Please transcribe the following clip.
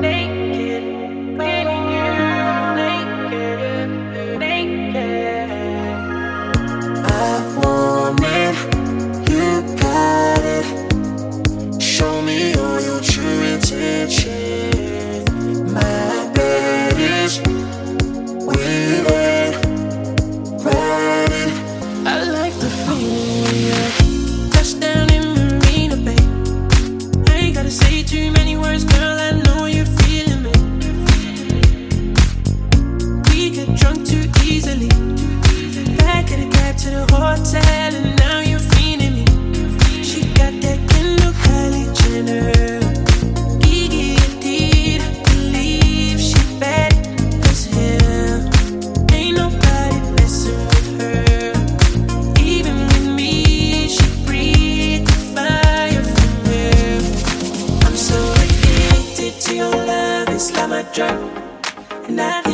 naked, and I.